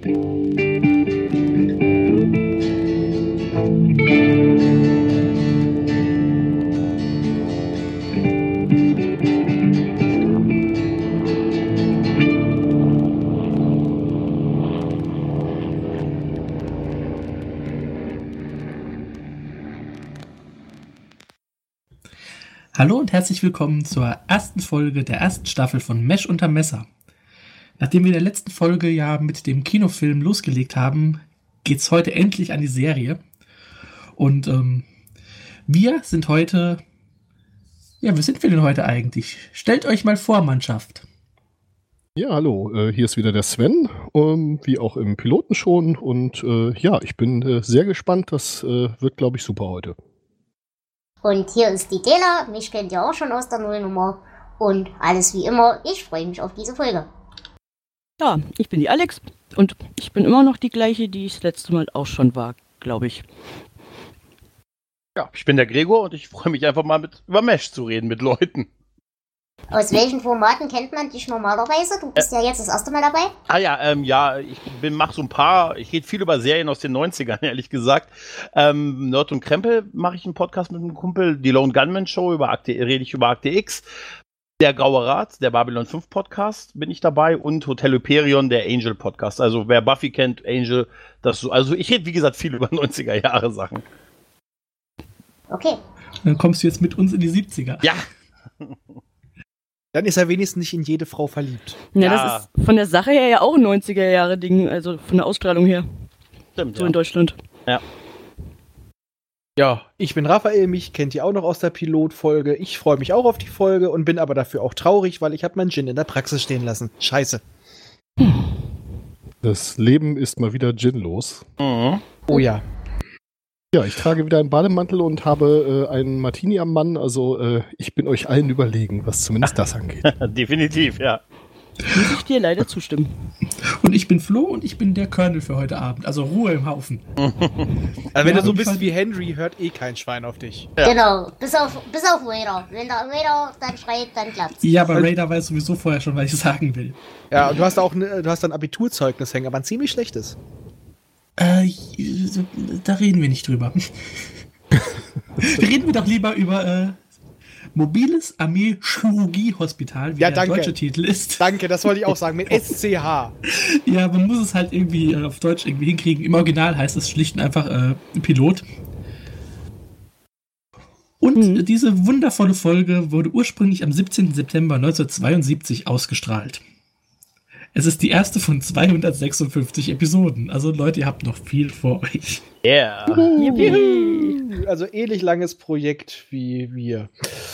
Hallo und herzlich willkommen zur ersten Folge der ersten Staffel von Mesh unter Messer. Nachdem wir in der letzten Folge ja mit dem Kinofilm losgelegt haben, geht's heute endlich an die Serie. Und ähm, wir sind heute. Ja, wer sind wir denn heute eigentlich? Stellt euch mal vor, Mannschaft. Ja, hallo, äh, hier ist wieder der Sven, ähm, wie auch im Piloten schon. Und äh, ja, ich bin äh, sehr gespannt. Das äh, wird, glaube ich, super heute. Und hier ist die Dela, mich kennt ihr auch schon aus der Nullnummer. Und alles wie immer, ich freue mich auf diese Folge. Ja, ich bin die Alex und ich bin immer noch die gleiche, die ich das letzte Mal auch schon war, glaube ich. Ja, ich bin der Gregor und ich freue mich einfach mal mit über Mesh zu reden mit Leuten. Aus welchen Formaten kennt man dich normalerweise? Du bist ja jetzt das erste Mal dabei. Ah ja, ähm, ja, ich bin, mach so ein paar, ich rede viel über Serien aus den 90ern, ehrlich gesagt. Ähm, Nerd und Krempel mache ich einen Podcast mit einem Kumpel, die Lone Gunman Show, über Akte, rede ich über Akte X. Der Graue Rat, der Babylon 5 Podcast bin ich dabei und Hotel Hyperion, der Angel Podcast. Also wer Buffy kennt, Angel, das so. Also ich rede, wie gesagt, viel über 90er Jahre Sachen. Okay. Dann kommst du jetzt mit uns in die 70er. Ja. Dann ist er wenigstens nicht in jede Frau verliebt. Ja, Ja. das ist von der Sache her ja auch ein 90er Jahre Ding, also von der Ausstrahlung her, Stimmt, so ja. in Deutschland. Ja, ich bin Raphael, mich kennt ihr auch noch aus der Pilotfolge. Ich freue mich auch auf die Folge und bin aber dafür auch traurig, weil ich habe meinen Gin in der Praxis stehen lassen. Scheiße. Das Leben ist mal wieder ginlos. Mhm. Oh ja. Ja, ich trage wieder einen Bademantel und habe äh, einen Martini am Mann. Also äh, ich bin euch allen überlegen, was zumindest das angeht. Definitiv, ja. Muss ich dir leider zustimmen. Und ich bin Flo und ich bin der Colonel für heute Abend. Also Ruhe im Haufen. Also wenn Ja, du so bist wie Henry, hört eh kein Schwein auf dich. Ja. Genau, bis auf, bis auf Vader. Wenn der Vader dann schreit, dann klappt's. Ja, aber Raider weiß sowieso vorher schon, was ich sagen will. Ja, und du hast auch ne, du hast ein Abiturzeugnis hängen, aber ein ziemlich schlechtes. Äh, da reden wir nicht drüber. reden wir doch lieber über äh, Mobiles Armee-Chirurgie-Hospital, wie Ja, der deutsche Titel ist. Danke, das wollte ich auch sagen, mit SCH. Ja, man muss es halt irgendwie äh, auf Deutsch irgendwie hinkriegen. Im Original heißt es schlicht und einfach äh, Pilot. Und Mhm. diese wundervolle Folge wurde ursprünglich am 17. September 1972 ausgestrahlt. Es ist die erste von 256 Episoden. Also Leute, ihr habt noch viel vor euch. Yeah. Yippie. Also ähnlich langes Projekt wie wir.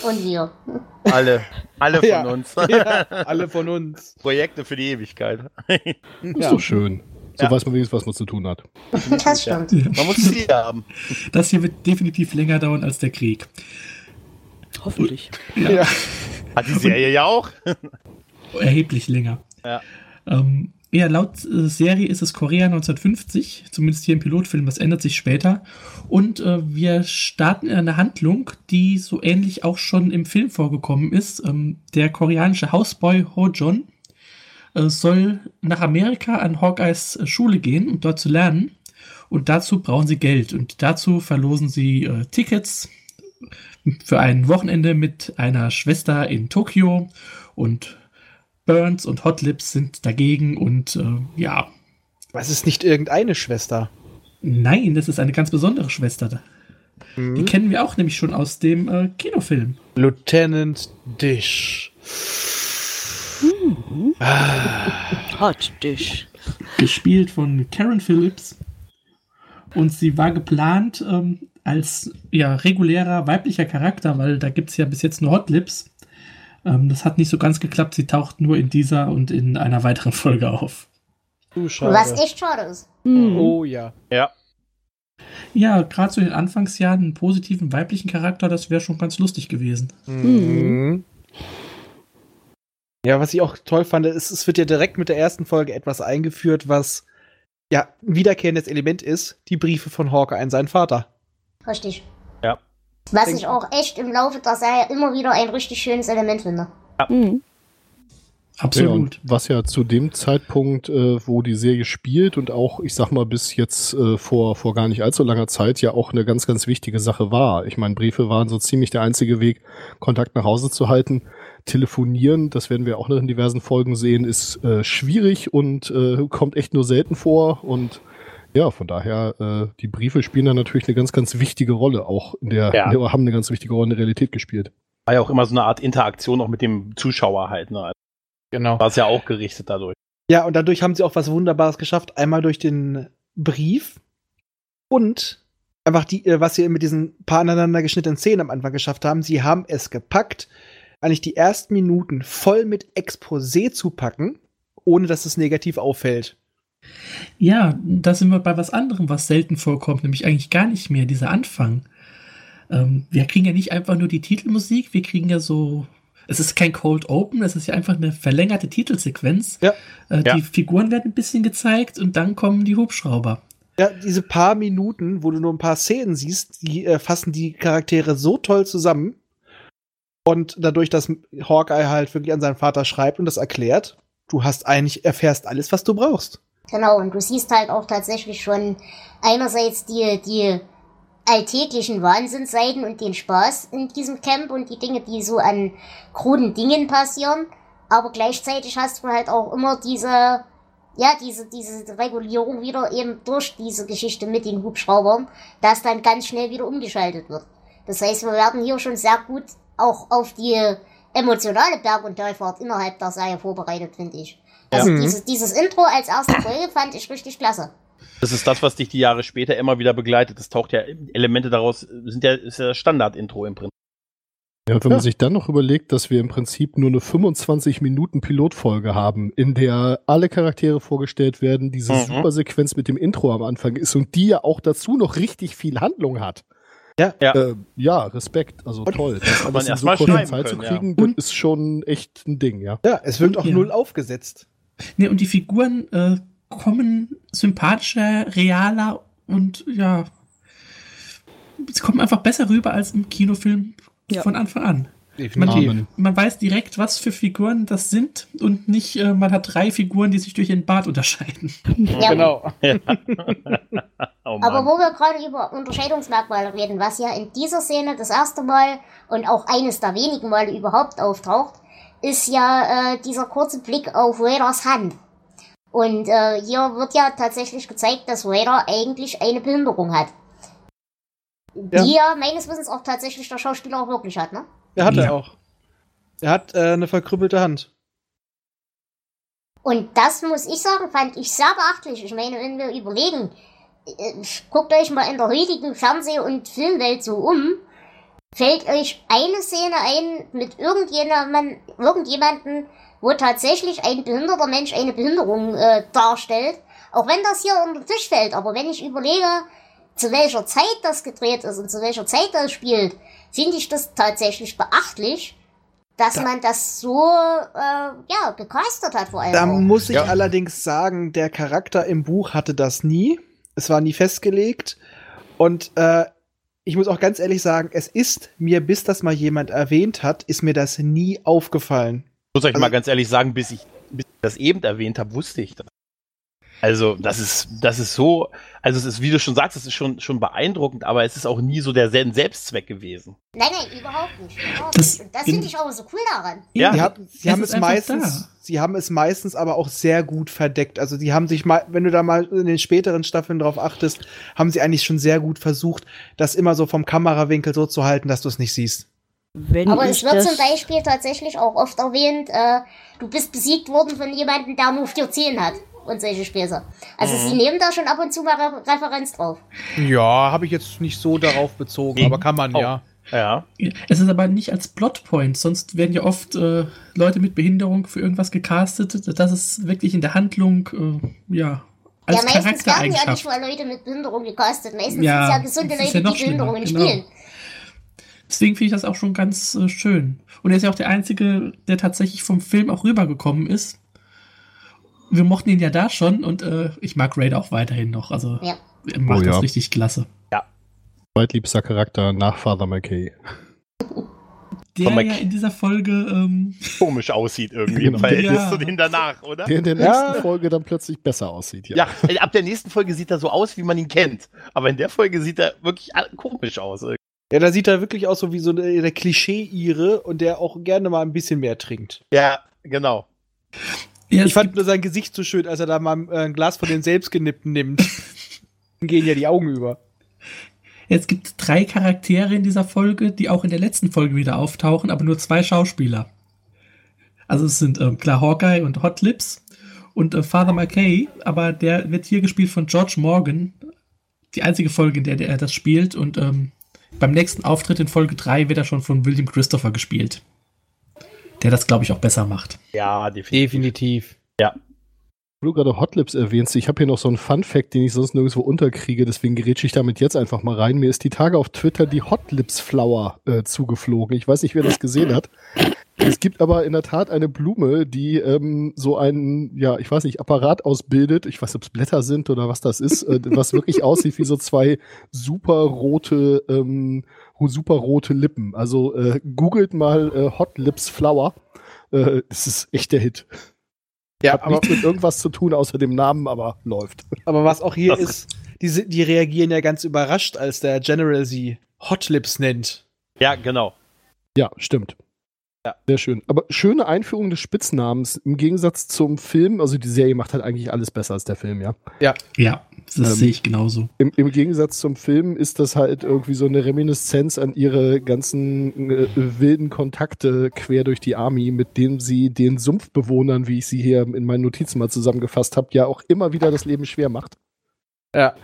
Und wir. Alle, alle von Ja. uns. Ja, alle von uns. Projekte für die Ewigkeit. Ist Ja. doch schön. So Ja. weiß man wenigstens, was man zu tun hat. Das stimmt. Man muss Ziele haben. Das hier wird definitiv länger dauern als der Krieg. Hoffentlich. Ja. Hat die Serie ja auch. Erheblich länger. Ja. Ähm, ja, laut äh, Serie ist es Korea 1950, zumindest hier im Pilotfilm, das ändert sich später. Und äh, wir starten in einer Handlung, die so ähnlich auch schon im Film vorgekommen ist. Ähm, der koreanische Hausboy Ho John äh, soll nach Amerika an Hawkeyes Schule gehen, um dort zu lernen. Und dazu brauchen sie Geld. Und dazu verlosen sie äh, Tickets für ein Wochenende mit einer Schwester in Tokio. Und Burns und Hot Lips sind dagegen. Und äh, ja, Was ist nicht irgendeine Schwester? nein, das ist eine ganz besondere Schwester. Die Hm? kennen wir auch nämlich schon aus dem äh, Kinofilm. Lieutenant Dish. Hot Dish. gespielt von Karen Phillips. Und sie war geplant ähm, als ja, regulärer weiblicher Charakter, weil da gibt es ja bis jetzt nur Hot Lips. Ähm, das hat nicht so ganz geklappt. Sie taucht nur in dieser und in einer weiteren Folge auf. Du schade. Was echt schade ist. Hm. Oh ja. Ja. Ja, gerade zu den Anfangsjahren einen positiven weiblichen Charakter, das wäre schon ganz lustig gewesen. Mhm. Ja, was ich auch toll fand, ist, es wird ja direkt mit der ersten Folge etwas eingeführt, was ja ein wiederkehrendes Element ist, die Briefe von Hawker an seinen Vater. Richtig. Ja. Was ich auch echt im Laufe der Serie immer wieder ein richtig schönes Element finde. Ja, Absolut. und was ja zu dem Zeitpunkt, äh, wo die Serie spielt und auch, ich sag mal, bis jetzt äh, vor, vor gar nicht allzu langer Zeit ja auch eine ganz, ganz wichtige Sache war. Ich meine, Briefe waren so ziemlich der einzige Weg, Kontakt nach Hause zu halten. Telefonieren, das werden wir auch noch in diversen Folgen sehen, ist äh, schwierig und äh, kommt echt nur selten vor. Und ja, von daher, äh, die Briefe spielen da natürlich eine ganz, ganz wichtige Rolle, auch in der, Ja. in der haben eine ganz wichtige Rolle in der Realität gespielt. War ja auch immer so eine Art Interaktion auch mit dem Zuschauer halt. Ne? Genau. War es ja auch gerichtet dadurch. Ja, und dadurch haben sie auch was Wunderbares geschafft. Einmal durch den Brief und einfach die, äh, was sie mit diesen paar aneinander geschnittenen Szenen am Anfang geschafft haben. Sie haben es gepackt, eigentlich die ersten Minuten voll mit Exposé zu packen, ohne dass es negativ auffällt. Ja, da sind wir bei was anderem, was selten vorkommt, nämlich eigentlich gar nicht mehr, dieser Anfang. Ähm, wir kriegen ja nicht einfach nur die Titelmusik, wir kriegen ja so. Es ist kein Cold Open, es ist ja einfach eine verlängerte Titelsequenz. Ja. Äh, Ja. Die Figuren werden ein bisschen gezeigt und dann kommen die Hubschrauber. Ja, diese paar Minuten, wo du nur ein paar Szenen siehst, die äh, fassen die Charaktere so toll zusammen. Und dadurch, dass Hawkeye halt wirklich an seinen Vater schreibt und das erklärt, du hast eigentlich, erfährst alles, was du brauchst. Genau, und du siehst halt auch tatsächlich schon einerseits die, die alltäglichen Wahnsinnsseiten und den Spaß in diesem Camp und die Dinge, die so an kruden Dingen passieren. Aber gleichzeitig hast du halt auch immer diese, ja, diese, diese Regulierung wieder eben durch diese Geschichte mit den Hubschraubern, dass dann ganz schnell wieder umgeschaltet wird. Das heißt, wir werden hier schon sehr gut auch auf die emotionale Berg- und Talfahrt innerhalb der Serie vorbereitet, finde ich. Also Ja. dieses, dieses Intro als erste Folge fand ich richtig klasse. Das ist das, was dich die Jahre später immer wieder begleitet. Das taucht ja, Elemente daraus sind ja, ist ja Standard-Intro im Prinzip. Ja, wenn Ja. man sich dann noch überlegt, dass wir im Prinzip nur eine 25 Minuten Pilotfolge haben, in der alle Charaktere vorgestellt werden, diese Mhm. super Sequenz mit dem Intro am Anfang ist und die ja auch dazu noch richtig viel Handlung hat. Ja. Ja. Äh, ja, Respekt, also Und- toll. Das man alles in so kurzer Zeit zu können, ja. kriegen, das Und- ist schon echt ein Ding, ja. Ja, es wirkt auch Ja. null aufgesetzt. Ne, und die Figuren äh, kommen sympathischer, realer und ja, sie kommen einfach besser rüber als im Kinofilm Ja. von Anfang an. Amen. Man weiß direkt, was für Figuren das sind und nicht, äh, man hat drei Figuren, die sich durch ihren Bart unterscheiden. Ja, Genau. Oh Aber wo wir gerade über Unterscheidungsmerkmale reden, was ja in dieser Szene das erste Mal und auch eines der wenigen Male überhaupt auftaucht, ist ja äh, dieser kurze Blick auf Raiders Hand. Und äh, hier wird ja tatsächlich gezeigt, dass Raider eigentlich eine Behinderung hat. Ja. Die ja meines Wissens auch tatsächlich der Schauspieler auch wirklich hat, ne? Er hat er Ja. auch. Er hat äh, eine verkrüppelte Hand. Und das muss ich sagen, fand ich sehr beachtlich. Ich meine, wenn wir überlegen, äh, guckt euch mal in der heutigen Fernseh- und Filmwelt so um, fällt euch eine Szene ein mit irgendjemandem, irgendjemanden, wo tatsächlich ein behinderter Mensch eine Behinderung äh, darstellt. Auch wenn das hier unter den Tisch fällt, aber wenn ich überlege, zu welcher Zeit das gedreht ist und zu welcher Zeit das spielt, finde ich das tatsächlich beachtlich, dass man das so äh, ja gecastet hat vor allem. Da auch. muss ich Ja. allerdings sagen, der Charakter im Buch hatte das nie. Es war nie festgelegt. Und äh, ich muss auch ganz ehrlich sagen, es ist mir, bis das mal jemand erwähnt hat, ist mir das nie aufgefallen. muss euch Also- mal ganz ehrlich sagen, bis ich, bis ich das eben erwähnt habe, wusste ich das. Also, das ist, das ist so, also es ist, wie du schon sagst, es ist schon, schon beeindruckend, aber es ist auch nie so der Sel- Selbstzweck gewesen. Nein, nein, überhaupt nicht. Überhaupt Das- nicht. Und das finde ich auch so cool daran. Ja. Sie, haben, sie es haben ist es meistens, da. sie haben es meistens aber auch sehr gut verdeckt. Also die haben sich mal, wenn du da mal in den späteren Staffeln drauf achtest, haben sie eigentlich schon sehr gut versucht, das immer so vom Kamerawinkel so zu halten, dass du es nicht siehst. Wenn Aber es wird zum Beispiel tatsächlich auch oft erwähnt, äh, du bist besiegt worden von jemandem, der nur vier Zehen hat. Und solche Späße. Also sie nehmen da schon ab und zu mal Re Referenz drauf. Ja, habe ich jetzt nicht so darauf bezogen, Nee. aber kann man Oh. ja. Ja. Es ist aber nicht als Plotpoint, sonst werden ja oft äh, Leute mit Behinderung für irgendwas gecastet. Das ist wirklich in der Handlung, äh, ja, als ja, meistens werden ja nicht mal Leute mit Behinderung gecastet. Meistens Ja, sind es ja gesunde Leute, ja die Behinderungen schlimmer, genau. spielen. Deswegen finde ich das auch schon ganz äh, schön. Und er ist ja auch der Einzige, der tatsächlich vom Film auch rübergekommen ist. Wir mochten ihn ja da schon und äh, ich mag Raider auch weiterhin noch. Also Ja. er macht Oh das ja. richtig klasse. Zweitliebster Charakter nach Father McKay. der Mac. ja in dieser Folge, ähm, Komisch aussieht irgendwie Genau. im Verhältnis Ja. zu den danach, oder? Der in der Ja. nächsten Folge dann plötzlich besser aussieht. Ja. Ja, äh, ab der nächsten Folge sieht er so aus, wie man ihn kennt. Aber in der Folge sieht er wirklich a- komisch aus. Ja, da sieht er wirklich aus so wie so eine, der Klischee-Ire und der auch gerne mal ein bisschen mehr trinkt. Ja, genau. Ja, Ich fand nur sein Gesicht so schön, als er da mal äh, ein Glas von den selbstgenippten nimmt. Dann gehen ja die Augen über. Es gibt drei Charaktere in dieser Folge, die auch in der letzten Folge wieder auftauchen, aber nur zwei Schauspieler. Also es sind ähm, klar Hawkeye und Hot Lips und äh, Father McKay, aber der wird hier gespielt von George Morgan. Die einzige Folge, in der, der er das spielt und ähm, beim nächsten Auftritt in Folge 3 wird er schon von William Christopher gespielt. Der das, glaube ich, auch besser macht. Ja, definitiv. Definitiv. Wo du gerade Hotlips erwähnst, ich habe hier noch so einen Fun-Fact, den ich sonst nirgendwo unterkriege, deswegen gerätsche ich damit jetzt einfach mal rein. Mir ist die Tage auf Twitter die Hotlips-Flower äh, zugeflogen. Ich weiß nicht, wer das gesehen hat. Es gibt aber in der Tat eine Blume, die ähm, so einen, ja, ich weiß nicht, Apparat ausbildet. Ich weiß nicht, ob es Blätter sind oder was das ist, äh, was wirklich aussieht wie so zwei super rote, ähm, super rote Lippen. Also äh, googelt mal äh, Hot Lips Flower. Äh, das ist echt der Hit. Ja, Hat aber, nichts mit irgendwas zu tun außer dem Namen, aber läuft. aber was auch hier Das- ist, die, die reagieren ja ganz überrascht, als der General sie Hot Lips nennt. Ja, genau. Ja, stimmt. Ja. Sehr schön. Aber schöne Einführung des Spitznamens im Gegensatz zum Film. Also die Serie macht halt eigentlich alles besser als der Film, ja. Ja, das Ähm, sehe ich genauso. Im, Im Gegensatz zum Film ist das halt irgendwie so eine Reminiszenz an ihre ganzen äh, wilden Kontakte quer durch die Army, mit denen sie den Sumpfbewohnern, wie ich sie hier in meinen Notizen mal zusammengefasst habe, ja auch immer wieder das Leben schwer macht. Ja.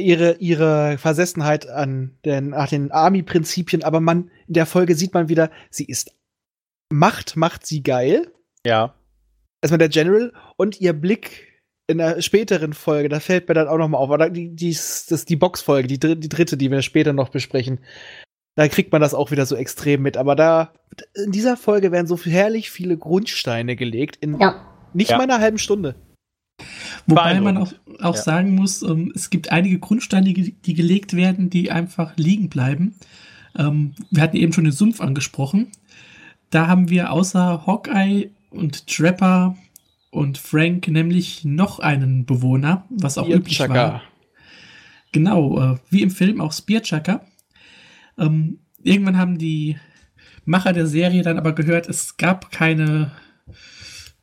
Ihre, ihre Versessenheit an den, nach den Army-Prinzipien, aber man, in der Folge sieht man wieder, sie ist Macht, macht sie geil. Ja. Erstmal der General und ihr Blick in der späteren Folge, da fällt mir dann auch noch mal auf, oder die, die, das ist die Boxfolge, die, die dritte, die wir später noch besprechen. Da kriegt man das auch wieder so extrem mit. Aber da, in dieser Folge werden so herrlich viele Grundsteine gelegt, in Ja. nicht Ja. mal einer halben Stunde. Wobei man auch, auch Ja. sagen muss, ähm, es gibt einige Grundsteine, die, die gelegt werden, die einfach liegen bleiben. Ähm, wir hatten eben schon den Sumpf angesprochen. Da haben wir außer Hawkeye und Trapper und Frank nämlich noch einen Bewohner, was auch üblich war. Genau, äh, wie im Film auch Spearchucker. Ähm, irgendwann haben die Macher der Serie dann aber gehört, es gab keine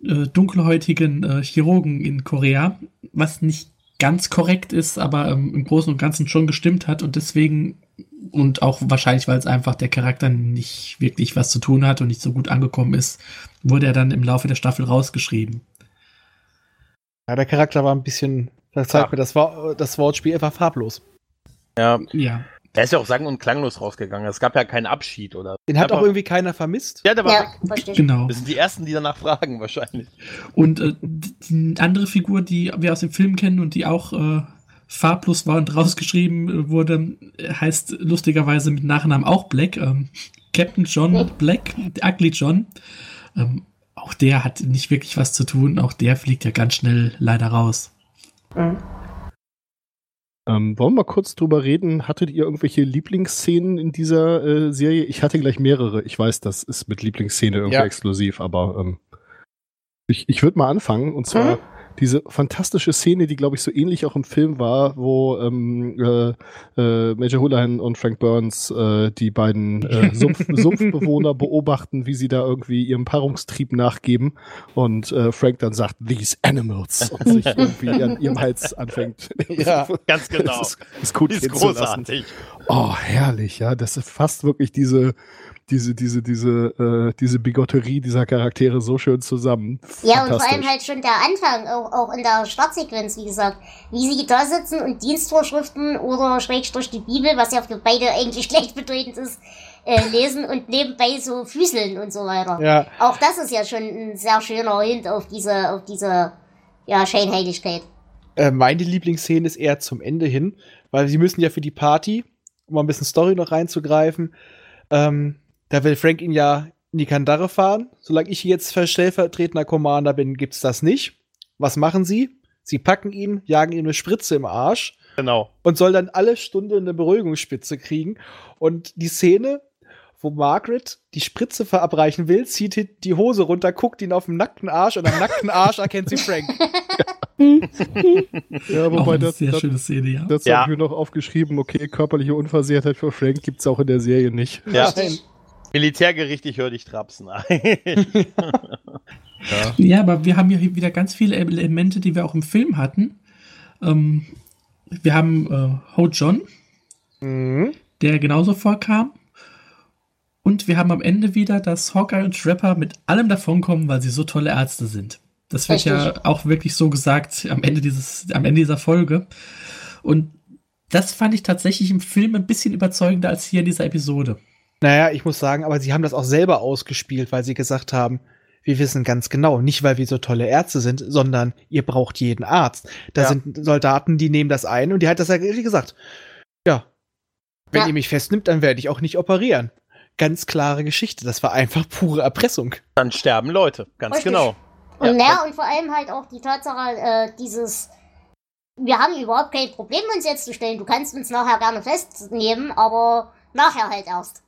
äh, dunkelhäutigen äh, Chirurgen in Korea, was nicht ganz korrekt ist, aber ähm, im Großen und Ganzen schon gestimmt hat und deswegen und auch wahrscheinlich, weil es einfach der Charakter nicht wirklich was zu tun hat und nicht so gut angekommen ist, wurde er dann im Laufe der Staffel rausgeschrieben. Ja, der Charakter war ein bisschen, da zeigt Ach. mir das, Wor- das Wortspiel einfach farblos. Ja. Ja. Er ist ja auch sang- und klanglos rausgegangen. Es gab ja keinen Abschied, oder? Den hat Aber- auch irgendwie keiner vermisst. Ja, der war Ja, weg. Genau. Das sind die ersten, die danach fragen, wahrscheinlich. Und äh, die andere Figur, die wir aus dem Film kennen und die auch äh, farblos war und rausgeschrieben äh, wurde, äh, heißt lustigerweise mit Nachnamen auch Black. Ähm, Captain John Black, Ugly John. Ähm, auch der hat nicht wirklich was zu tun. Auch der fliegt ja ganz schnell leider raus. Mhm. Ähm, wollen wir mal kurz drüber reden? Hattet ihr irgendwelche Lieblingsszenen in dieser äh, Serie? Ich hatte gleich mehrere. Ich weiß, das ist mit Lieblingsszene irgendwie Ja. exklusiv, aber ähm, ich, ich würde mal anfangen. Und zwar Mhm. Diese fantastische Szene, die, glaube ich, so ähnlich auch im Film war, wo ähm, äh, äh, Major Hulahan und Frank Burns äh, die beiden äh, Sumpf, Sumpfbewohner beobachten, wie sie da irgendwie ihrem Paarungstrieb nachgeben. Und äh, Frank dann sagt, these animals, und sich irgendwie an ihrem Hals anfängt. Ja, Ganz genau. Das ist, ist gut ist großartig. Oh, herrlich, ja. Das ist fast wirklich diese, diese, diese, diese, äh, diese Bigotterie dieser Charaktere so schön zusammen. Ja, und vor allem halt schon der Anfang, auch, auch in der Startsequenz, wie gesagt. Wie sie da sitzen und Dienstvorschriften oder Schrägstrich die Bibel, was ja für beide eigentlich gleichbedeutend ist, äh, lesen und nebenbei so füßeln und so weiter. Ja, Auch das ist ja schon ein sehr schöner Hint auf diese, auf diese, ja, Scheinheiligkeit. äh, meine Lieblingsszene ist eher zum Ende hin, weil sie müssen ja für die Party, um mal ein bisschen Story noch reinzugreifen, ähm, da will Frank ihn ja in die Kandare fahren. Solange ich jetzt stellvertretender Commander bin, gibt's das nicht. Was machen sie? Sie packen ihn, jagen ihm eine Spritze im Arsch Genau. und soll dann alle Stunde eine Beruhigungsspitze kriegen. Und die Szene, wo Margaret die Spritze verabreichen will, zieht die- Hose runter, guckt ihn auf dem nackten Arsch und am nackten Arsch erkennt sie Frank. Ja, wobei eine das, sehr das, schöne Szene, ja. das Ja. habe ich mir noch aufgeschrieben. Okay, körperliche Unversehrtheit für Frank gibt's auch in der Serie nicht. Ja. Nein. Militärgericht, ich höre dich trapsen. Ja, aber wir haben ja hier wieder ganz viele Elemente, die wir auch im Film hatten. Ähm, wir haben äh, Ho John, Mhm. der genauso vorkam. Und wir haben am Ende wieder, dass Hawkeye und Trapper mit allem davonkommen, weil sie so tolle Ärzte sind. Das wird ja Richtig. auch wirklich so gesagt am Ende, dieses, am Ende dieser Folge. Und das fand ich tatsächlich im Film ein bisschen überzeugender als hier in dieser Episode. Naja, ich muss sagen, aber sie haben das auch selber ausgespielt, weil sie gesagt haben, wir wissen ganz genau, nicht weil wir so tolle Ärzte sind, sondern ihr braucht jeden Arzt. Da Ja. sind Soldaten, die nehmen das ein und die hat das ja ehrlich gesagt. Ja. Wenn Ja. ihr mich festnimmt, dann werde ich auch nicht operieren. Ganz klare Geschichte. Das war einfach pure Erpressung. Dann sterben Leute, ganz Richtig. genau. Und Ja, naja, und vor allem halt auch die Tatsache, äh, dieses, wir haben überhaupt kein Problem, uns jetzt zu stellen. Du kannst uns nachher gerne festnehmen, aber nachher halt erst.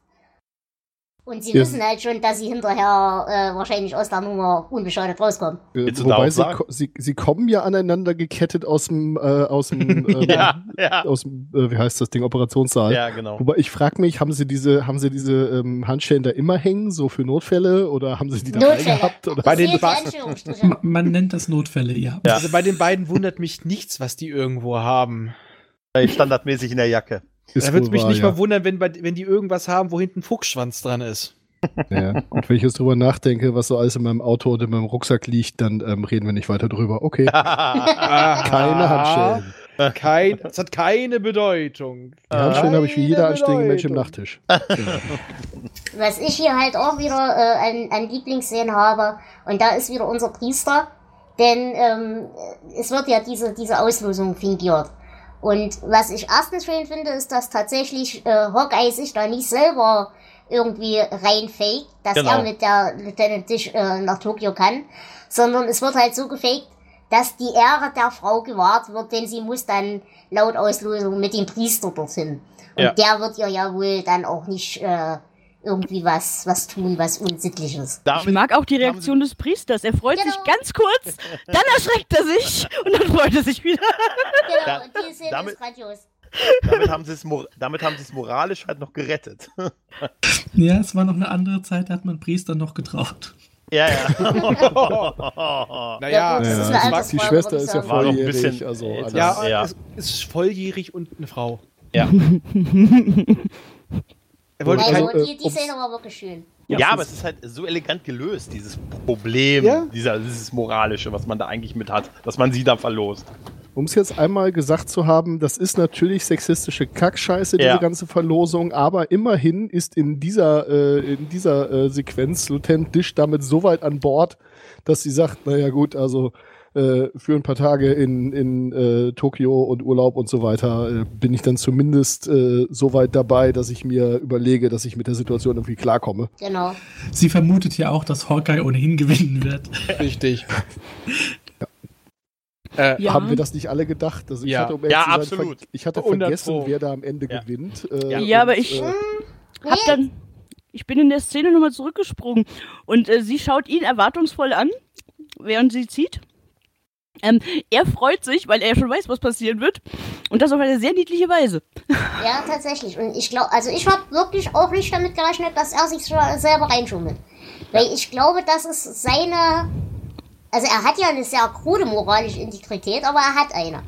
Und sie Ja. wissen halt schon, dass sie hinterher äh, wahrscheinlich aus der Nummer unbeschadet rauskommen. Äh, da Wobei sie, sie, sie kommen ja aneinander gekettet aus dem, äh, aus dem, äh, Ja, ja. aus dem, äh, wie heißt das Ding, Operationssaal. Ja, genau. Wobei ich frage mich, haben sie diese, haben sie diese ähm, Handschellen da immer hängen, so für Notfälle, oder haben sie die dabei Notfälle. gehabt? Oder? Bei den Zählt die Ba- Anführungsstriche. Ma- Man nennt das Notfälle, ja. Ja. Also bei den beiden wundert mich nichts, was die irgendwo haben. Standardmäßig in der Jacke. Ist da würde es mich wahr, nicht ja. mal wundern, wenn, wenn die irgendwas haben, wo hinten ein Fuchsschwanz dran ist. Ja. Und wenn ich jetzt drüber nachdenke, was so alles in meinem Auto oder in meinem Rucksack liegt, dann ähm, reden wir nicht weiter drüber. Okay, keine Handschellen. Kein, es hat keine Bedeutung. Die Handschellen habe ich wie jeder anständige Mensch im. Nachttisch. Was ich hier halt auch wieder äh, an, an Lieblingsszenen habe, und da ist wieder unser Priester, denn ähm, es wird ja diese, diese Auslosung fingiert. Und was ich erstens schön finde, ist, dass tatsächlich äh, Hawkeye sich da nicht selber irgendwie reinfaked, dass Genau. er mit der Lieutenant Dish äh, nach Tokio kann, sondern es wird halt so gefaked, dass die Ehre der Frau gewahrt wird, denn sie muss dann laut Auslosung mit dem Priester dorthin. Und Ja. der wird ihr ja wohl dann auch nicht äh, irgendwie was, was tun, was unsittliches. Ich Damit, mag auch die Reaktion des Priesters. Er freut Genau. sich ganz kurz, dann erschreckt er sich und dann freut er sich wieder. Genau, Die damit- ist grandios. damit haben sie es mor- damit haben sie es moralisch halt noch gerettet. Ja, es war noch eine andere Zeit, da hat man Priester noch getraut. ja, ja. Naja, Ja, Ja, das ist eine es die, die Schwester ist ja volljährig. bisschen also ja, Ja. es ist volljährig und eine Frau. ja. Er wollte Also, kein, äh, die, die ums- Szene war wirklich schön. Ja, aber es ist halt so elegant gelöst, dieses Problem, Ja. dieser, dieses Moralische, was man da eigentlich mit hat, dass man sie da verlost. Um es jetzt einmal gesagt zu haben, das ist natürlich sexistische Kackscheiße, diese Ja. ganze Verlosung, aber immerhin ist in dieser, äh, in dieser äh, Sequenz Lieutenant Dish damit so weit an Bord, dass sie sagt, naja gut, also äh, für ein paar Tage in, in äh, Tokio und Urlaub und so weiter äh, bin ich dann zumindest äh, so weit dabei, dass ich mir überlege, dass ich mit der Situation irgendwie klarkomme. Genau. Sie vermutet ja auch, dass Hawkeye ohnehin gewinnen wird. richtig. Äh, Ja. Haben wir das nicht alle gedacht? Also ich Ja. hatte, um Ja, sein, absolut. ver- ich hatte 100 vergessen, Pro. wer da am Ende Ja. gewinnt. Äh, Ja. Ja, aber und, ich- äh, Hab dann, ich bin in der Szene nochmal zurückgesprungen und äh, sie schaut ihn erwartungsvoll an, während sie zieht. Ähm, er freut sich, weil er schon weiß, was passieren wird. Und das auf eine sehr niedliche Weise. Ja, tatsächlich. Und ich glaube, also ich habe wirklich auch nicht damit gerechnet, dass er sich selber reinschummelt. Weil ich glaube, das ist seine. Also er hat ja eine sehr krude moralische Integrität, aber er hat eine.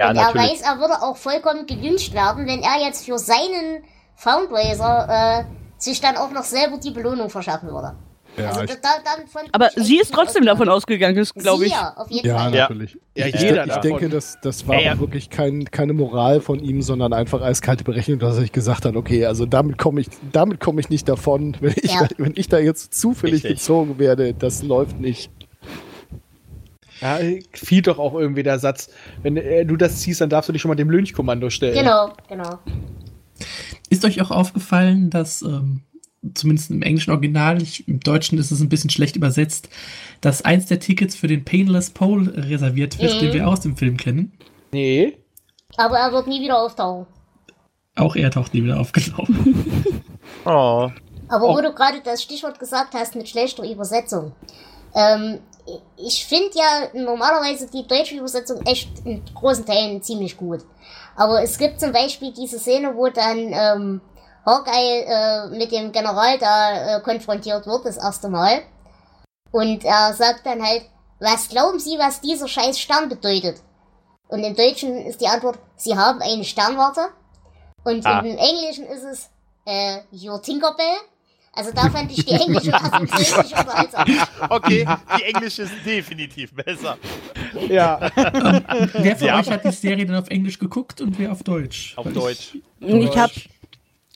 Ja, und er natürlich. weiß, er würde auch vollkommen gelünscht werden, wenn er jetzt für seinen Foundraiser äh, sich dann auch noch selber die Belohnung verschaffen würde. ja, also da, Aber sie ist trotzdem davon ausgegangen. glaube ich. Ja, auf jeden ja, Fall. Ja. natürlich. Ja, ich, jeder ich denke, das, das war Ja, wirklich kein, keine Moral von ihm, sondern einfach eiskalte Berechnung, dass er sich gesagt hat, okay, also damit komme ich, damit komme ich nicht davon. Wenn ich, Ja. wenn ich da jetzt zufällig Richtig. gezogen werde, das läuft nicht. Ja, fiel doch auch irgendwie der Satz. Wenn äh, du das ziehst, dann darfst du dich schon mal dem Lynchkommando stellen. Genau, genau. Ist euch auch aufgefallen, dass ähm, zumindest im englischen Original, ich, im Deutschen ist es ein bisschen schlecht übersetzt, dass eins der Tickets für den Painless Pole reserviert wird, Mhm. den wir aus dem Film kennen. Nee. Aber er wird nie wieder auftauchen. Auch er taucht nie wieder aufgelaufen. Oh. Aber wo du gerade das Stichwort gesagt hast mit schlechter Übersetzung. Ähm, ich finde ja normalerweise die deutsche Übersetzung echt in großen Teilen ziemlich gut. Aber es gibt zum Beispiel diese Szene, wo dann ähm, Hawkeye äh, mit dem General da äh, konfrontiert wird, das erste Mal. Und er sagt dann halt, was glauben Sie, was dieser scheiß Stern bedeutet? Und im Deutschen ist die Antwort, Sie haben eine Sternwarte. Und Ah. im Englischen ist es, äh, Your Tinkerbell. Also da fand ich die englische Fassung wesentlich unterhaltsam. Okay, die englische ist definitiv besser. Ja. Wer von Ja. euch hat die Serie dann auf Englisch geguckt und wer auf Deutsch? Auf Weil Deutsch. Ich habe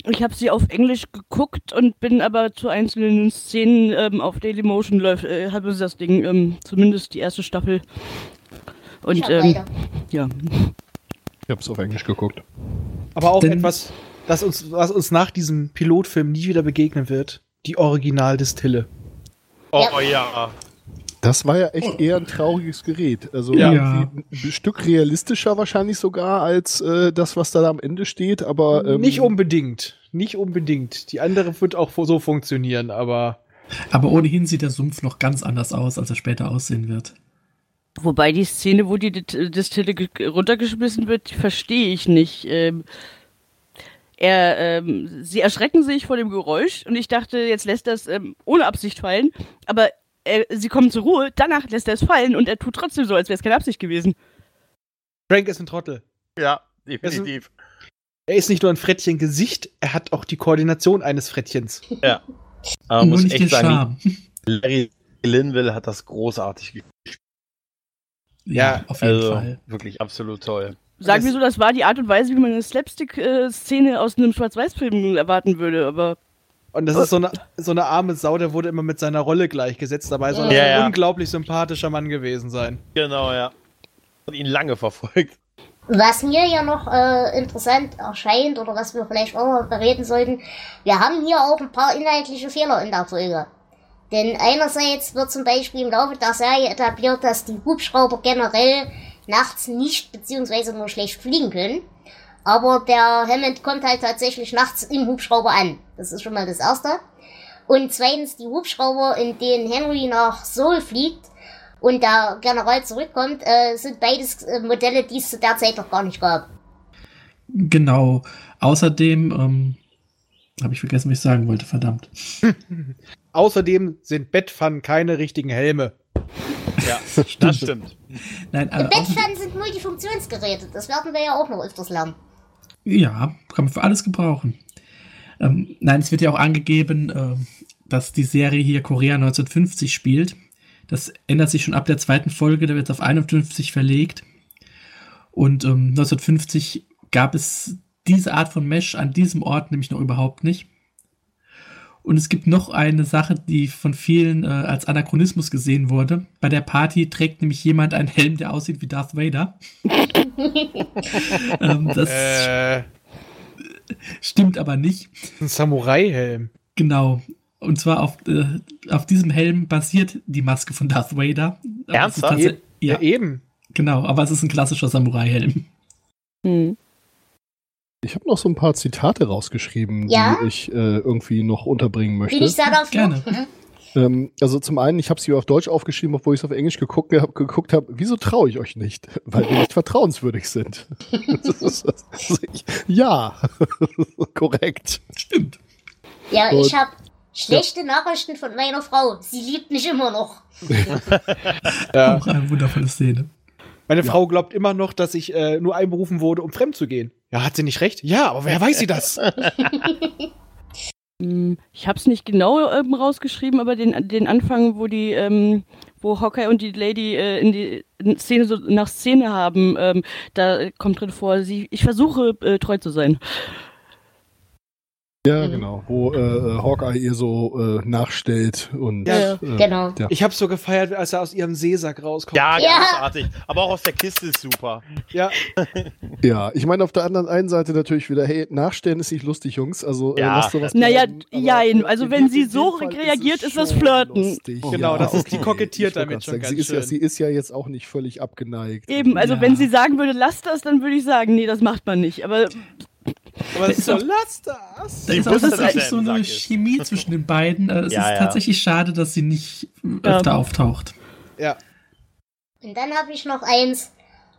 ich hab sie auf Englisch geguckt und bin aber zu einzelnen Szenen ähm, auf Dailymotion läuft, äh, habe das Ding, ähm, zumindest die erste Staffel. Und Ich hab ähm, ja. Ich habe es auf Englisch geguckt. Aber auch Denn- etwas, das uns, was uns nach diesem Pilotfilm nie wieder begegnen wird. Die Originaldistille. Oh ja. Das war ja echt eher ein trauriges Gerät. Also Ja. ein Stück realistischer wahrscheinlich sogar als äh, das, was da am Ende steht, aber ähm, Nicht unbedingt. Nicht unbedingt. Die andere wird auch so funktionieren, aber Aber ohnehin sieht der Sumpf noch ganz anders aus, als er später aussehen wird. Wobei die Szene, wo die Distille ge- runtergeschmissen wird, die verstehe ich nicht. Ähm, er, ähm, sie erschrecken sich vor dem Geräusch und ich dachte, jetzt lässt er es ähm, ohne Absicht fallen, aber er, sie kommen zur Ruhe, danach lässt er es fallen und er tut trotzdem so, als wäre es keine Absicht gewesen. Frank ist ein Trottel. Ja, definitiv. Er ist nicht nur ein Frettchen Gesicht, er hat auch die Koordination eines Frettchens. Aber man Nur muss echt sagen. Larry Linville hat das großartig gespielt. Ja, auf jeden Also Fall. wirklich absolut toll. Sagen wir so, das war die Art und Weise, wie man eine Slapstick-Szene aus einem Schwarz-Weiß-Film erwarten würde, aber Und das ist so eine, so eine arme Sau, der wurde immer mit seiner Rolle gleichgesetzt. Dabei soll er Ja, ein ja. unglaublich sympathischer Mann gewesen sein. Genau, ja. Hat ihn lange verfolgt. Was mir ja noch äh, interessant erscheint oder was wir vielleicht auch noch bereden sollten, wir haben hier auch ein paar inhaltliche Fehler in der Folge. Denn einerseits wird zum Beispiel im Laufe der Serie etabliert, dass die Hubschrauber generell nachts nicht beziehungsweise nur schlecht fliegen können. Aber der Hammond kommt halt tatsächlich nachts im Hubschrauber an. Das ist schon mal das Erste. Und zweitens, die Hubschrauber, in denen Henry nach Seoul fliegt und der General zurückkommt, äh, sind beides äh, Modelle, die es zu der Zeit noch gar nicht gab. Genau. Außerdem, ähm, habe ich vergessen, was ich sagen wollte, verdammt. Außerdem sind Bettpfannen keine richtigen Helme. Ja, das stimmt. Nein, äh, außerdem, Bettpfannen sind Multifunktionsgeräte. Das werden wir ja auch noch öfters lernen. ja, kann man für alles gebrauchen. Ähm, nein, es wird ja auch angegeben, ähm, dass die Serie hier Korea 1950 spielt. Das ändert sich schon ab der zweiten Folge, da wird es auf 51 verlegt. Und ähm, 1950 gab es diese Art von Mesh an diesem Ort nämlich noch überhaupt nicht. Und es gibt noch eine Sache, die von vielen äh, als Anachronismus gesehen wurde. Bei der Party trägt nämlich jemand einen Helm, der aussieht wie Darth Vader. ähm, das Äh, stimmt aber nicht. ein Samurai-Helm. Genau. Und zwar auf, äh, auf diesem Helm basiert die Maske von Darth Vader. Ernsthaft? Ja, Ja, eben. genau. Aber es ist ein klassischer Samurai-Helm. hm. Ich habe noch so ein paar Zitate rausgeschrieben, Ja? die ich äh, irgendwie noch unterbringen möchte. Bin ich da drauf Gerne. noch? Ähm, also zum einen, ich habe sie auf Deutsch aufgeschrieben, obwohl ich es auf Englisch geguckt habe. Geguckt hab, wieso traue ich euch nicht? Weil wir nicht vertrauenswürdig sind. Das ist, ich, ja, korrekt. Stimmt. Ja, Und- ich habe schlechte Nachrichten von meiner Frau. Sie liebt mich immer noch. Ja. Auch eine wundervolle Szene. Meine Frau glaubt immer noch, dass ich äh, nur einberufen wurde, um fremd zu gehen. Ja, hat sie nicht recht? Ja, aber wer weiß sie das? Hm, Ich habe es nicht genau ähm, rausgeschrieben, aber den, den Anfang, wo die, ähm, wo Hawkeye und die Lady äh, in die Szene so nach Szene haben, ähm, da kommt drin vor, sie, ich versuche äh, treu zu sein. Ja, Mhm. genau. Wo äh, Hawkeye ihr so äh, nachstellt und Ja, äh, Genau. Ja. Ich habe so gefeiert, als er aus ihrem Seesack rauskommt. Ja, Ja. großartig. Aber auch aus der Kiste ist super. ja. ja, ich meine auf der anderen einen Seite natürlich wieder, hey, nachstellen ist nicht lustig, Jungs. Also Ja. äh, lasst sowas Naja, jein. äh, Also wenn sie so Fall reagiert, es ist das Flirten. lustig. Genau, das ist- die okay. kokettiert damit schon sagen, ganz sie ist ja, schön. Sie ist ja jetzt auch nicht völlig abgeneigt. Eben, also Ja. wenn sie sagen würde, lass das, dann würde ich sagen, nee, das macht man nicht. Aber Was ist soll auch- das das? Da Die ist auch tatsächlich dass er so eine Sack ist. Chemie zwischen den beiden. Äh, Es Ja, ist ja. tatsächlich schade, dass sie nicht Ja. öfter auftaucht. Ja. Und dann habe ich noch eins.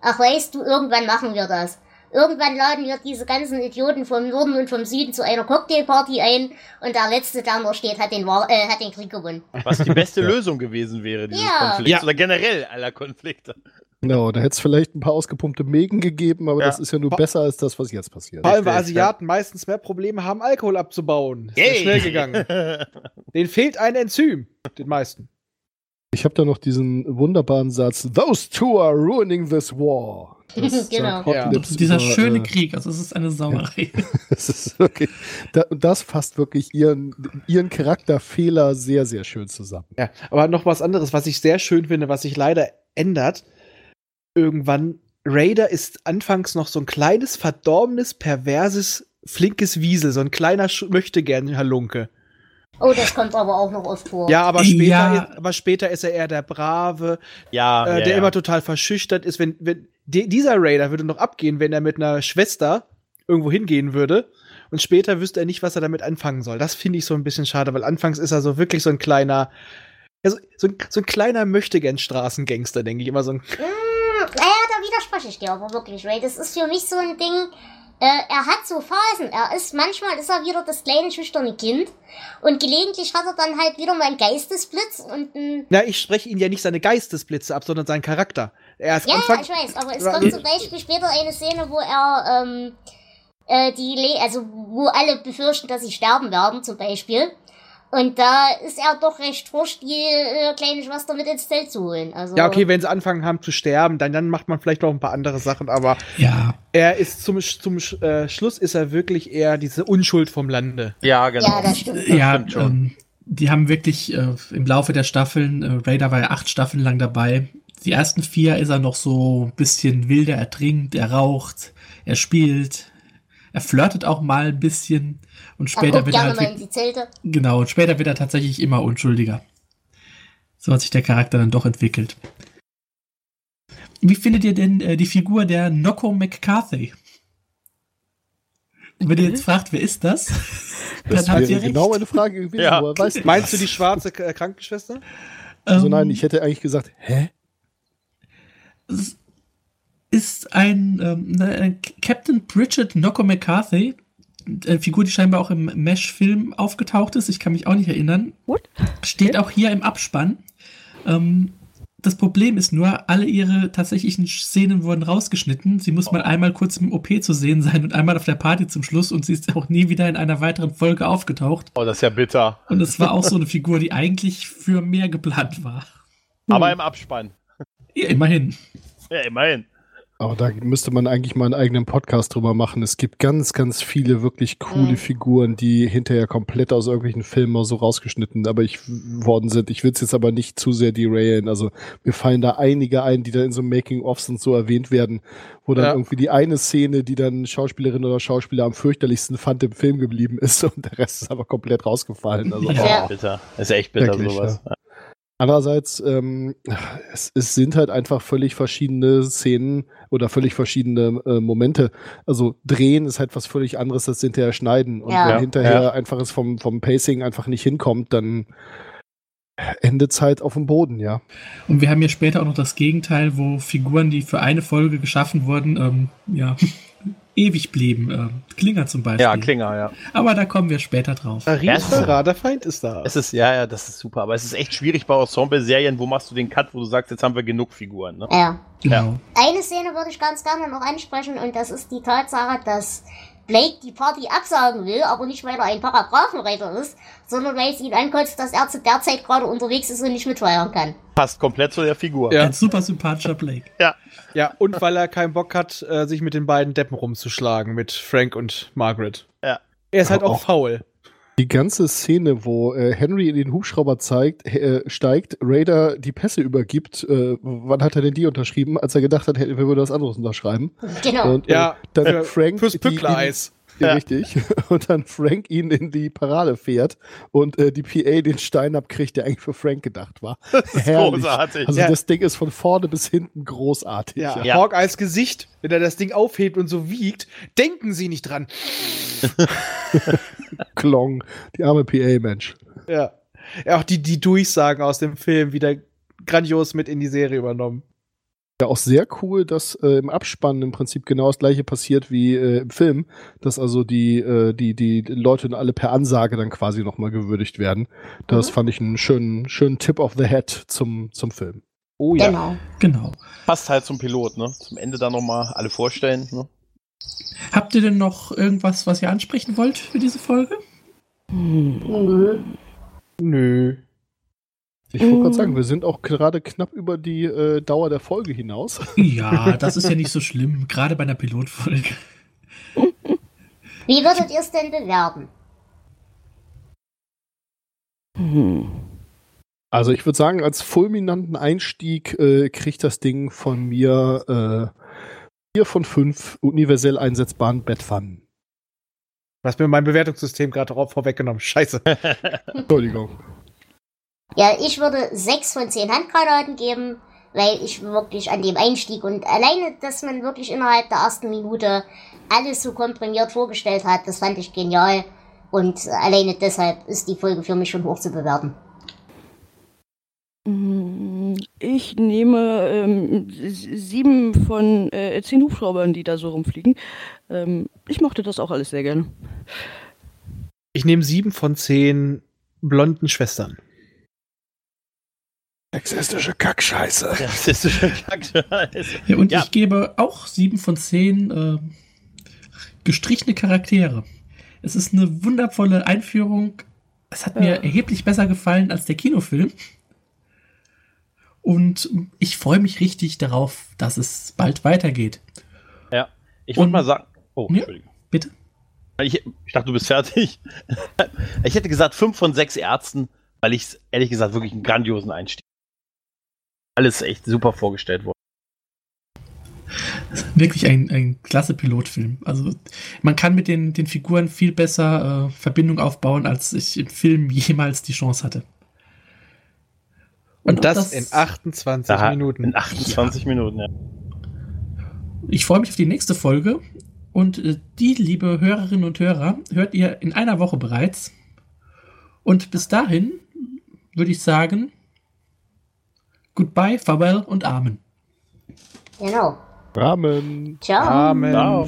Ach, weißt du, irgendwann machen wir das. Irgendwann laden wir diese ganzen Idioten vom Norden und vom Süden zu einer Cocktailparty ein und der Letzte, der noch steht, hat den, War äh, hat den Krieg gewonnen. Was die beste Lösung gewesen wäre, dieses Ja. Konflikts. Ja. Oder generell aller Konflikte. Genau, da hätte es vielleicht ein paar ausgepumpte Mägen gegeben, aber Ja. das ist ja nur Vor- besser als das, was jetzt passiert. Vor allem, weil Asiaten meistens mehr Probleme haben, Alkohol abzubauen. Ist ja schnell gegangen. Denen fehlt ein Enzym. Den meisten. Ich habe da noch diesen wunderbaren Satz: Those two are ruining this war. Das Genau. Ja. Dieser über, schöne äh, Krieg, also es ist eine Sauerei. Das ist wirklich, das fasst wirklich ihren, ihren Charakterfehler sehr, sehr schön zusammen. Ja, aber noch was anderes, was ich sehr schön finde, was sich leider ändert. Irgendwann, Raider ist anfangs noch so ein kleines, verdorbenes, perverses, flinkes Wiesel, so ein kleiner Sch möchte gern Halunke. Oh, das kommt aber auch noch oft vor. Ja, aber später, Ja. Ist, aber später ist er eher der Brave, Ja, äh, ja, der ja. immer total verschüchtert ist. Wenn, wenn die, dieser Raider würde noch abgehen, wenn er mit einer Schwester irgendwo hingehen würde. Und später wüsste er nicht, was er damit anfangen soll. Das finde ich so ein bisschen schade, weil anfangs ist er so wirklich so ein kleiner, ja, so, so, ein, so ein kleiner Möchtegern-Straßengangster, denke ich immer so ein. Widerspreche ich dir aber wirklich, Ray. Das ist für mich so ein Ding. Äh, er hat so Phasen. Er ist, manchmal ist er wieder das kleine schüchterne Kind. Und gelegentlich hat er dann halt wieder mal einen Geistesblitz und ein. Na, ich spreche ihn ja nicht seine Geistesblitze ab, sondern seinen Charakter. Er ist Ja, Anfang, ja, ich weiß, aber es kommt zum Beispiel später eine Szene, wo er, ähm, äh, die, Le also, wo alle befürchten, dass sie sterben werden, zum Beispiel. Und da ist er doch recht frisch, die äh, kleine Schwester mit ins Zelt zu holen. Also, Ja, okay, wenn sie anfangen haben zu sterben, dann, dann macht man vielleicht noch ein paar andere Sachen, aber Ja, er ist zum, zum äh, Schluss ist er wirklich eher diese Unschuld vom Lande. ja, genau. Ja, das stimmt. ja, stimmt schon. ähm, die haben wirklich äh, im Laufe der Staffeln, äh, Raider war ja acht Staffeln lang dabei. Die ersten vier ist er noch so ein bisschen wilder, er trinkt, er raucht, er spielt, er flirtet auch mal ein bisschen und Er später guckt wird er gerne halt mal in die Zelte. Genau, und später wird er tatsächlich immer unschuldiger. So hat sich der Charakter dann doch entwickelt. Wie findet ihr denn äh, die Figur der Nocco McCarthy? Und wenn ihr jetzt fragt, wer ist das? Das dann habt ihr recht. genau meine Frage gewesen. Ja. weißt du Meinst du die schwarze äh, Krankenschwester? Also Ähm, nein, ich hätte eigentlich gesagt, hä? Ist ein ähm, ne, Captain Bridget Nocco McCarthy, eine Figur, die scheinbar auch im Mesh-Film aufgetaucht ist. Ich kann mich auch nicht erinnern. What? Steht auch hier im Abspann. Ähm, das Problem ist nur, alle ihre tatsächlichen Szenen wurden rausgeschnitten. Sie muss mal einmal kurz im OP zu sehen sein und einmal auf der Party zum Schluss und sie ist auch nie wieder in einer weiteren Folge aufgetaucht. Oh, das ist ja bitter. Und es war auch so eine Figur, die eigentlich für mehr geplant war. Aber im Abspann. Ja, immerhin. Ja, immerhin. Aber da müsste man eigentlich mal einen eigenen Podcast drüber machen. Es gibt ganz, ganz viele wirklich coole Mhm. Figuren, die hinterher komplett aus irgendwelchen Filmen so rausgeschnitten aber ich worden sind. Ich will es jetzt aber nicht zu sehr derailen. Also mir fallen da einige ein, die da in so Making-ofs und so erwähnt werden, wo dann Ja. irgendwie die eine Szene, die dann Schauspielerin oder Schauspieler am fürchterlichsten fand, im Film geblieben ist und der Rest ist aber komplett rausgefallen. Also, Ja. Ja. Bitter. Das ist echt bitter, Wirklich, sowas. Andererseits, ähm, es, es sind halt einfach völlig verschiedene Szenen oder völlig verschiedene äh, Momente. Also drehen ist halt was völlig anderes als hinterher schneiden. Und Ja. wenn Ja, hinterher ja. einfach es vom, vom Pacing einfach nicht hinkommt, dann endet es halt auf dem Boden, ja. Und wir haben hier später auch noch das Gegenteil, wo Figuren, die für eine Folge geschaffen wurden, ähm, ja, ewig blieben. Ähm, Klinger zum Beispiel. Ja, Klinger, ja. Aber da kommen wir später drauf. Riesenverrat, der Feind ist da. Es ist, ja, ja, das ist super. Aber es ist echt schwierig bei Ensemble-Serien. Wo machst du den Cut, wo du sagst, jetzt haben wir genug Figuren, ne? Ja. Genau. Eine Szene würde ich ganz gerne noch ansprechen und das ist die Tatsache, dass Blake die Party absagen will, aber nicht weil er ein Paragraphenreiter ist, sondern weil es ihn ankotzt, dass er zu der Zeit gerade unterwegs ist und nicht mitfeiern kann. Passt komplett zu der Figur. Ja. Ein super sympathischer Blake. Ja, und weil er keinen Bock hat, äh, sich mit den beiden Deppen rumzuschlagen, mit Frank und Margaret. Ja. Er ist halt auch auch- faul. Die ganze Szene, wo äh, Henry in den Hubschrauber zeigt, äh, steigt, Raider die Pässe übergibt, äh, wann hat er denn die unterschrieben? Als er gedacht hat, er würde was anderes unterschreiben. Genau. Und Ja, äh, dann für- Frank Fürs Pückleis. Ja. Richtig. Und dann Frank ihn in die Parade fährt und äh, die PA den Stein abkriegt, der eigentlich für Frank gedacht war. Das ist Herrlich. großartig. Also Ja. das Ding ist von vorne bis hinten großartig. Ja, Ja. Hawkeyes Gesicht, wenn er das Ding aufhebt und so wiegt, denken Sie nicht dran. Klong, die arme PA, Mensch. Ja. ja auch die, die Durchsagen aus dem Film wieder grandios mit in die Serie übernommen. Ja, auch sehr cool, dass äh, im Abspann im Prinzip genau das gleiche passiert wie äh, im Film, dass also die, äh, die, die Leute alle per Ansage dann quasi nochmal gewürdigt werden. Das Mhm. fand ich einen schönen, schönen Tip of the Head zum, zum Film. Oh Genau. Genau. Passt halt zum Pilot, ne? Zum Ende dann nochmal alle vorstellen, ne? Habt ihr denn noch irgendwas, was ihr ansprechen wollt für diese Folge? Nö. Nö. Ich wollte gerade sagen, wir sind auch gerade knapp über die äh, Dauer der Folge hinaus. Ja, das ist ja nicht so schlimm, gerade bei einer Pilotfolge. Wie würdet ihr es denn bewerten? Also ich würde sagen, als fulminanten Einstieg äh, kriegt das Ding von mir äh, vier von fünf universell einsetzbaren Bettpfannen. Du hast mir mein Bewertungssystem gerade drauf vorweggenommen. Scheiße. Entschuldigung. Ja, ich würde sechs von zehn Handgranaten geben, weil ich wirklich an dem Einstieg und alleine, dass man wirklich innerhalb der ersten Minute alles so komprimiert vorgestellt hat, das fand ich genial. Und alleine deshalb ist die Folge für mich schon hoch zu bewerten. Mm, Ich nehme ähm, sieben von äh, zehn Hubschraubern, die da so rumfliegen. Ähm, ich mochte das auch alles sehr gerne. Ich nehme sieben von zehn blonden Schwestern. Sexistische Kackscheiße. Schon kacke. Ja, und Ja. ich gebe auch sieben von zehn äh, gestrichene Charaktere. Es ist eine wundervolle Einführung. Es hat mir Ja. erheblich besser gefallen als der Kinofilm. Und ich freue mich richtig darauf, dass es bald weitergeht. Ja. Ich würde Und- mal sagen. Oh, Ja. Entschuldigung. Bitte? Ich, ich dachte, du bist fertig. Ich hätte gesagt, fünf von sechs Ärzten, weil ich es ehrlich gesagt wirklich einen grandiosen Einstieg. Alles echt super vorgestellt worden. Wirklich ein, ein klasse Pilotfilm. Also man kann mit den, den Figuren viel besser äh, Verbindung aufbauen, als ich im Film jemals die Chance hatte. Und, auch das, in 28 Da- Minuten. In 28 Minuten, ja. Ich freue mich auf die nächste Folge. Und äh, die, liebe Hörerinnen und Hörer, hört ihr in einer Woche bereits. Und bis dahin würde ich sagen, goodbye, farewell und Amen. Genau. Rahmen. Ciao. Amen. Ciao.